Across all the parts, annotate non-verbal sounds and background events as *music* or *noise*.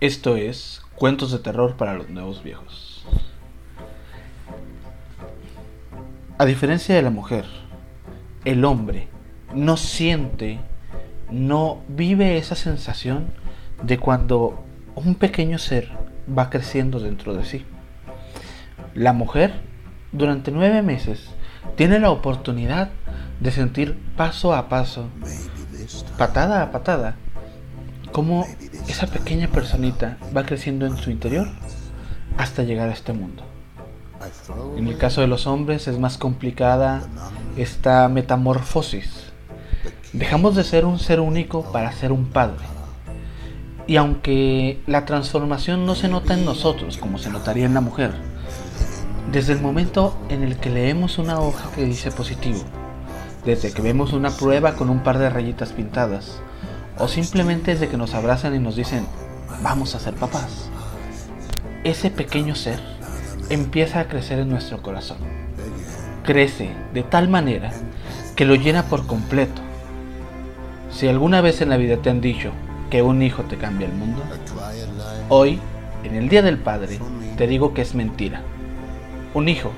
Esto es Cuentos de Terror para los Nuevos Viejos. A diferencia de la mujer, el hombre no siente, no vive esa sensación de cuando un pequeño ser va creciendo dentro de sí. La mujer, durante nueve meses, tiene la oportunidad de sentir paso a paso, patada a patada, cómo esa pequeña personita va creciendo en su interior hasta llegar a este mundo. En el caso de los hombres es más complicada esta metamorfosis. Dejamos de ser un ser único para ser un padre. Y aunque la transformación no se nota en nosotros como se notaría en la mujer, desde el momento en el que leemos una hoja que dice positivo, desde que vemos una prueba con un par de rayitas pintadas, o simplemente desde que nos abrazan y nos dicen, vamos a ser papás. Ese pequeño ser empieza a crecer en nuestro corazón. Crece de tal manera que lo llena por completo. Si alguna vez en la vida te han dicho que un hijo te cambia el mundo, hoy, en el Día del Padre, te digo que es mentira. Un hijo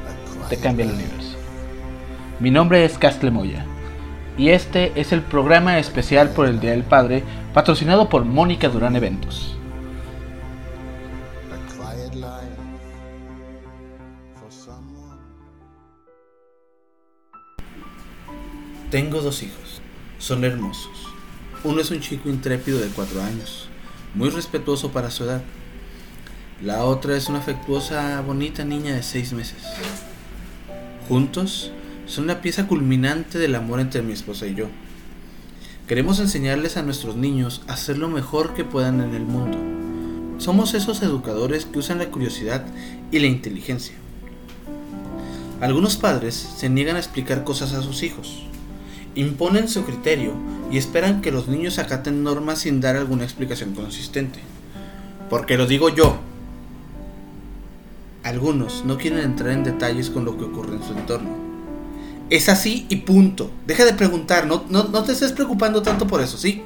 te cambia el universo. Mi nombre es Castle Moya y este es el programa especial por el Día del Padre, patrocinado por Mónica Durán Eventos. Tengo dos hijos. Son hermosos. Uno es un chico intrépido de cuatro años, muy respetuoso para su edad. La otra es una afectuosa, bonita niña de seis meses. Juntos son la pieza culminante del amor entre mi esposa y yo. Queremos enseñarles a nuestros niños a hacer lo mejor que puedan en el mundo. Somos esos educadores que usan la curiosidad y la inteligencia. Algunos padres se niegan a explicar cosas a sus hijos. Imponen su criterio y esperan que los niños acaten normas sin dar alguna explicación consistente. Porque lo digo yo. Algunos no quieren entrar en detalles con lo que ocurre en su entorno es así y punto. Deja de preguntar, no, no, no te estés preocupando tanto por eso, ¿sí?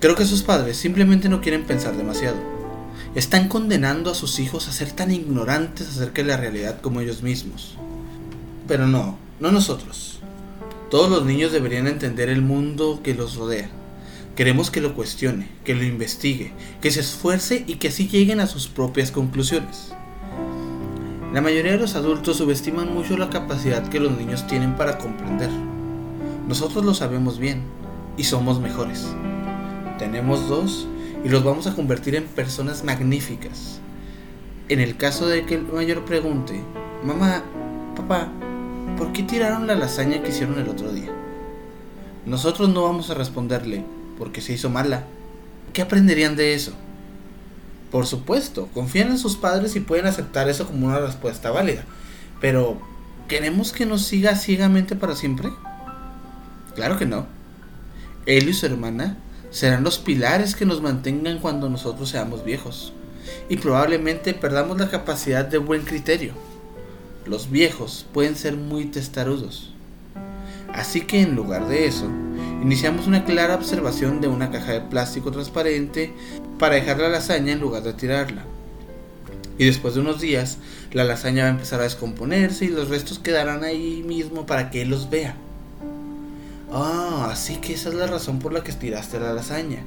Creo que sus padres simplemente no quieren pensar demasiado. Están condenando a sus hijos a ser tan ignorantes acerca de la realidad como ellos mismos. Pero no, no nosotros. Todos los niños deberían entender el mundo que los rodea. Queremos que lo cuestione, que lo investigue, que se esfuerce y que así lleguen a sus propias conclusiones. La mayoría de los adultos subestiman mucho la capacidad que los niños tienen para comprender. Nosotros lo sabemos bien y somos mejores. Tenemos dos y los vamos a convertir en personas magníficas. En el caso de que el mayor pregunte, mamá, papá, ¿por qué tiraron la lasaña que hicieron el otro día? Nosotros no vamos a responderle, porque se hizo mala. ¿Qué aprenderían de eso? Por supuesto, confían en sus padres y pueden aceptar eso como una respuesta válida. Pero, ¿queremos que nos siga ciegamente para siempre? Claro que no. Él y su hermana serán los pilares que nos mantengan cuando nosotros seamos viejos. Y probablemente perdamos la capacidad de buen criterio. Los viejos pueden ser muy testarudos. Así que en lugar de eso, iniciamos una clara observación de una caja de plástico transparente para dejar la lasaña en lugar de tirarla. Y después de unos días, la lasaña va a empezar a descomponerse y los restos quedarán ahí mismo para que él los vea. Ah, así que esa es la razón por la que estiraste la lasaña,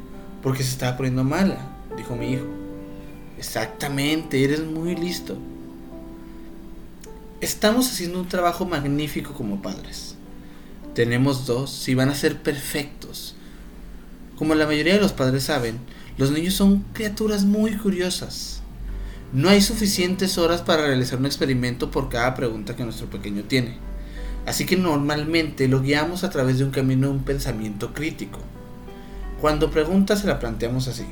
porque se estaba poniendo mala, dijo mi hijo. Exactamente, eres muy listo. Estamos haciendo un trabajo magnífico como padres. Tenemos dos y van a ser perfectos. Como la mayoría de los padres saben, los niños son criaturas muy curiosas. No hay suficientes horas para realizar un experimento por cada pregunta que nuestro pequeño tiene. Así que normalmente lo guiamos a través de un camino de un pensamiento crítico. Cuando pregunta se la planteamos así.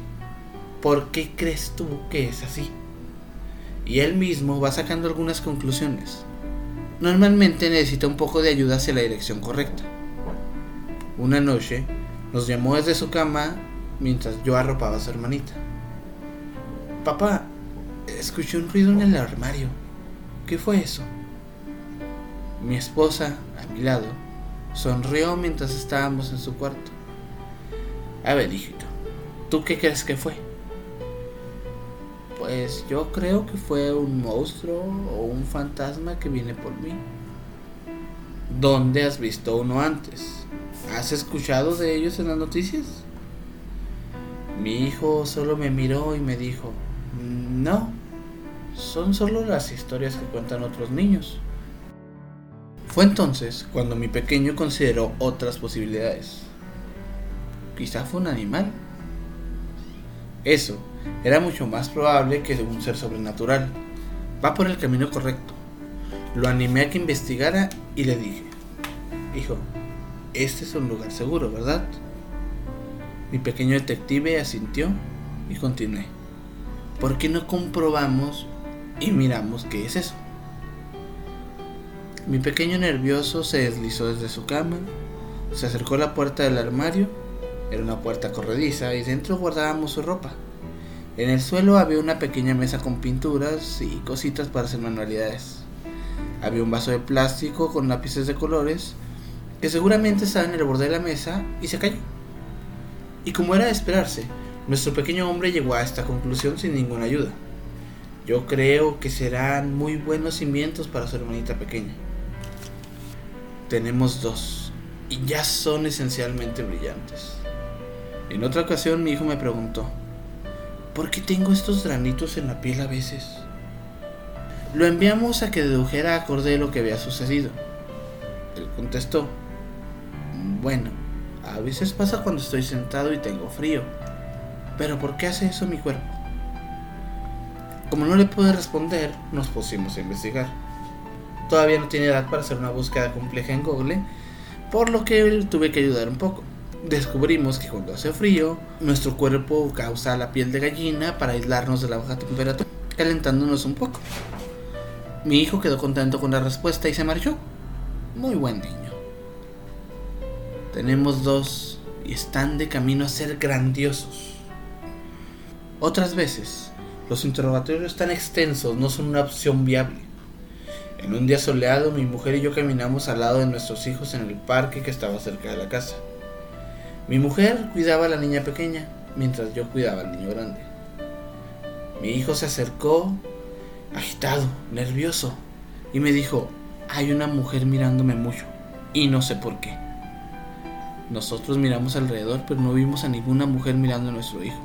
¿Por qué crees tú que es así? Y él mismo va sacando algunas conclusiones. Normalmente necesita un poco de ayuda hacia la dirección correcta. Una noche nos llamó desde su cama mientras yo arropaba a su hermanita. Papá, escuché un ruido en el armario. ¿Qué fue eso? Mi esposa, a mi lado, sonrió mientras estábamos en su cuarto. A ver, hijito, ¿tú qué crees que fue? Pues yo creo que fue un monstruo o un fantasma que viene por mí. ¿Dónde has visto uno antes? ¿Has escuchado de ellos en las noticias? Mi hijo solo me miró y me dijo, no, son solo las historias que cuentan otros niños. Fue entonces cuando mi pequeño consideró otras posibilidades. Quizá fue un animal. Eso era mucho más probable que un ser sobrenatural. Va por el camino correcto. Lo animé a que investigara y le dije, hijo, este es un lugar seguro, ¿verdad? Mi pequeño detective asintió y continué. ¿Por qué no comprobamos y miramos qué es eso? Mi pequeño nervioso se deslizó desde su cama, se acercó a la puerta del armario, era una puerta corrediza y dentro guardábamos su ropa. En el suelo había una pequeña mesa con pinturas y cositas para hacer manualidades. Había un vaso de plástico con lápices de colores que seguramente estaba en el borde de la mesa y se cayó. Y como era de esperarse, nuestro pequeño hombre llegó a esta conclusión sin ninguna ayuda. Yo creo que serán muy buenos cimientos para su hermanita pequeña. Tenemos dos y ya son esencialmente brillantes. En otra ocasión mi hijo me preguntó, ¿Por qué tengo estos granitos en la piel a veces? Lo enviamos a que dedujera acorde de lo que había sucedido. Él contestó, bueno, a veces pasa cuando estoy sentado y tengo frío, pero ¿por qué hace eso mi cuerpo? Como no le pude responder, nos pusimos a investigar. Todavía no tiene edad para hacer una búsqueda compleja en Google, por lo que tuve que ayudar un poco descubrimos que cuando hace frío, nuestro cuerpo causa la piel de gallina para aislarnos de la baja temperatura, calentándonos un poco. Mi hijo quedó contento con la respuesta y se marchó. Muy buen niño. Tenemos dos y están de camino a ser grandiosos. Otras veces, los interrogatorios tan extensos no son una opción viable. En un día soleado, mi mujer y yo caminamos al lado de nuestros hijos en el parque que estaba cerca de la casa. Mi mujer cuidaba a la niña pequeña mientras yo cuidaba al niño grande. Mi hijo se acercó, agitado, nervioso, y me dijo, hay una mujer mirándome mucho, y no sé por qué. Nosotros miramos alrededor, pero no vimos a ninguna mujer mirando a nuestro hijo.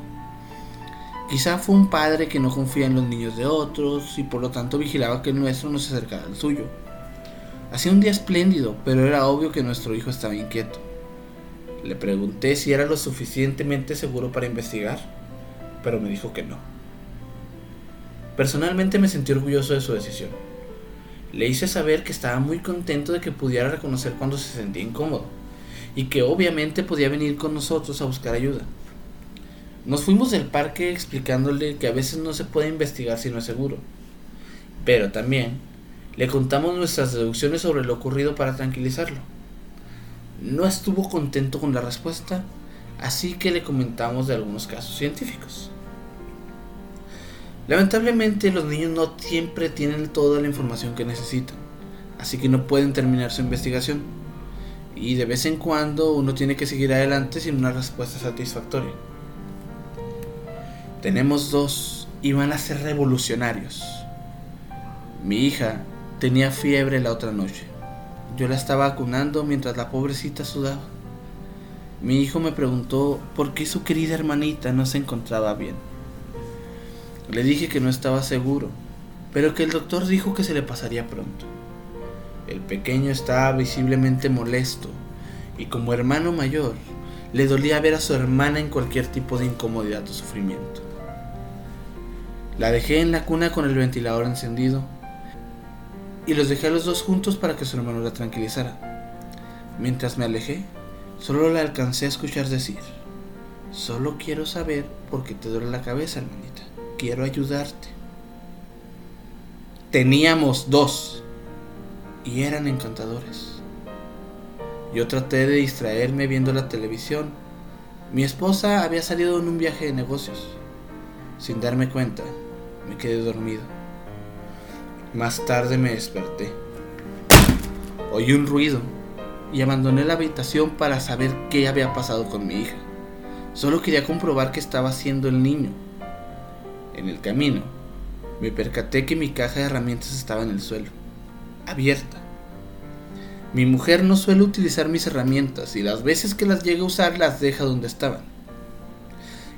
Quizá fue un padre que no confía en los niños de otros y por lo tanto vigilaba que el nuestro no se acercara al suyo. Hacía un día espléndido, pero era obvio que nuestro hijo estaba inquieto. Le pregunté si era lo suficientemente seguro para investigar, pero me dijo que no. Personalmente me sentí orgulloso de su decisión. Le hice saber que estaba muy contento de que pudiera reconocer cuando se sentía incómodo y que obviamente podía venir con nosotros a buscar ayuda. Nos fuimos del parque explicándole que a veces no se puede investigar si no es seguro, pero también le contamos nuestras deducciones sobre lo ocurrido para tranquilizarlo no estuvo contento con la respuesta, así que le comentamos de algunos casos científicos. Lamentablemente los niños no siempre tienen toda la información que necesitan, así que no pueden terminar su investigación. Y de vez en cuando uno tiene que seguir adelante sin una respuesta satisfactoria. Tenemos dos y van a ser revolucionarios. Mi hija tenía fiebre la otra noche yo la estaba vacunando mientras la pobrecita sudaba. Mi hijo me preguntó por qué su querida hermanita no se encontraba bien. Le dije que no estaba seguro, pero que el doctor dijo que se le pasaría pronto. El pequeño estaba visiblemente molesto y como hermano mayor le dolía ver a su hermana en cualquier tipo de incomodidad o sufrimiento. La dejé en la cuna con el ventilador encendido y los dejé a los dos juntos para que su hermano la tranquilizara. Mientras me alejé, solo la alcancé a escuchar decir, solo quiero saber por qué te duele la cabeza, hermanita. Quiero ayudarte. Teníamos dos y eran encantadores. Yo traté de distraerme viendo la televisión. Mi esposa había salido en un viaje de negocios. Sin darme cuenta, me quedé dormido. Más tarde me desperté. Oí un ruido y abandoné la habitación para saber qué había pasado con mi hija. Solo quería comprobar qué estaba haciendo el niño. En el camino, me percaté que mi caja de herramientas estaba en el suelo, abierta. Mi mujer no suele utilizar mis herramientas y las veces que las llega a usar las deja donde estaban.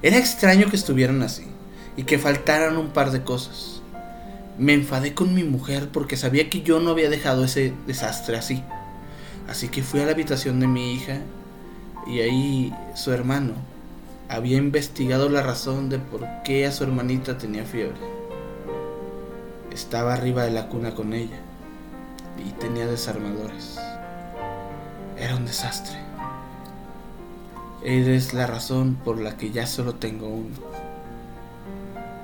Era extraño que estuvieran así y que faltaran un par de cosas. Me enfadé con mi mujer porque sabía que yo no había dejado ese desastre así. Así que fui a la habitación de mi hija y ahí su hermano había investigado la razón de por qué a su hermanita tenía fiebre. Estaba arriba de la cuna con ella y tenía desarmadores. Era un desastre. Eres la razón por la que ya solo tengo uno.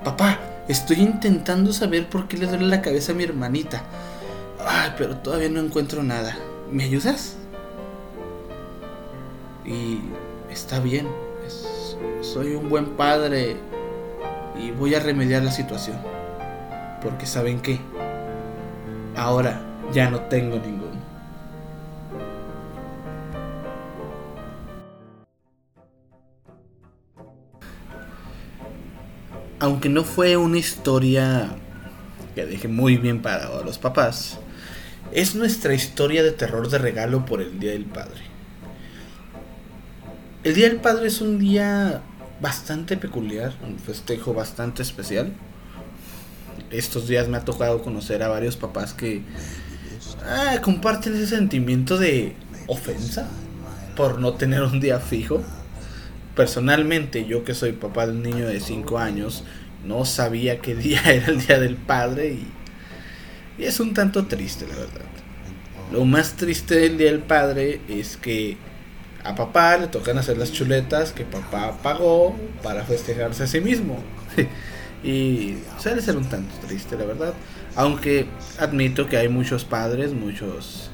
Papá, estoy intentando saber por qué le duele la cabeza a mi hermanita. Ay, pero todavía no encuentro nada. ¿Me ayudas? Y está bien. soy un buen padre y voy a remediar la situación. Porque saben qué. Ahora ya no tengo ninguno. Aunque no fue una historia que deje muy bien para los papás, es nuestra historia de terror de regalo por el Día del Padre. El Día del Padre es un día bastante peculiar, un festejo bastante especial. Estos días me ha tocado conocer a varios papás que ah, comparten ese sentimiento de ofensa por no tener un día fijo. Personalmente, yo que soy papá de un niño de 5 años, no sabía qué día *laughs* era el Día del Padre y, y es un tanto triste, la verdad. Lo más triste del Día del Padre es que a papá le tocan hacer las chuletas que papá pagó para festejarse a sí mismo. *laughs* y suele ser un tanto triste, la verdad. Aunque admito que hay muchos padres, muchos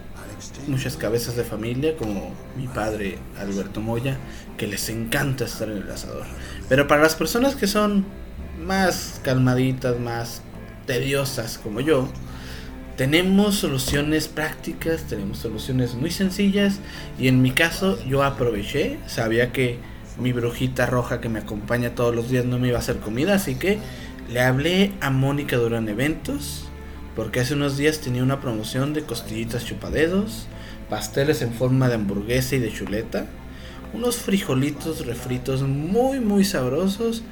muchas cabezas de familia, como mi padre Alberto Moya, que les encanta estar en el asador. Pero para las personas que son más calmaditas, más tediosas como yo, tenemos soluciones prácticas, tenemos soluciones muy sencillas y en mi caso yo aproveché, sabía que mi brujita roja que me acompaña todos los días no me iba a hacer comida, así que le hablé a Mónica Durán Eventos porque hace unos días tenía una promoción de costillitas chupadedos, pasteles en forma de hamburguesa y de chuleta, unos frijolitos refritos muy muy sabrosos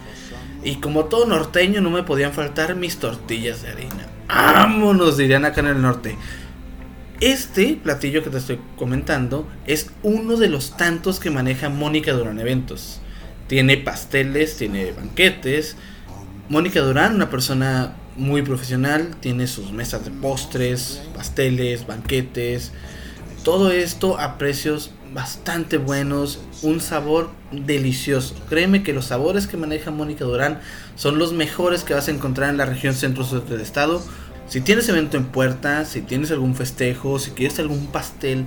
y como todo norteño no me podían faltar mis tortillas de harina. ¡Vámonos! dirían acá en el norte. Este platillo que te estoy comentando es uno de los tantos que maneja Mónica Durán Eventos. Tiene pasteles, tiene banquetes. Mónica Durán, una persona muy profesional, tiene sus mesas de postres, pasteles, banquetes, todo esto a precios bastante buenos, un sabor delicioso. Créeme que los sabores que maneja Mónica Durán son los mejores que vas a encontrar en la región centro-sur del estado. Si tienes evento en puerta, si tienes algún festejo, si quieres algún pastel,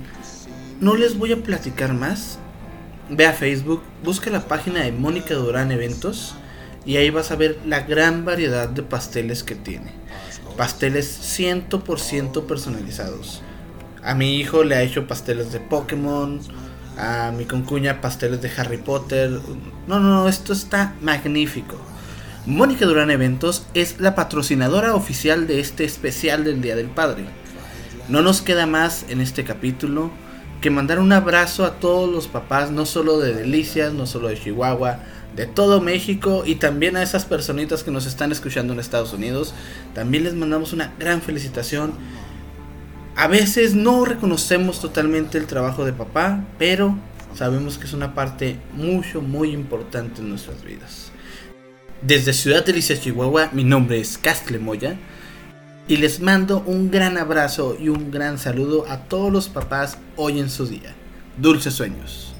no les voy a platicar más. Ve a Facebook, busca la página de Mónica Durán Eventos y ahí vas a ver la gran variedad de pasteles que tiene. Pasteles 100% personalizados. A mi hijo le ha hecho pasteles de Pokémon, a mi concuña pasteles de Harry Potter. No, no, no, esto está magnífico. Mónica Durán Eventos es la patrocinadora oficial de este especial del Día del Padre. No nos queda más en este capítulo que mandar un abrazo a todos los papás, no solo de Delicias, no solo de Chihuahua, de todo México y también a esas personitas que nos están escuchando en Estados Unidos. También les mandamos una gran felicitación. A veces no reconocemos totalmente el trabajo de papá, pero sabemos que es una parte mucho, muy importante en nuestras vidas. Desde Ciudad Delicia, Chihuahua, mi nombre es Castle Moya y les mando un gran abrazo y un gran saludo a todos los papás hoy en su día. Dulces sueños.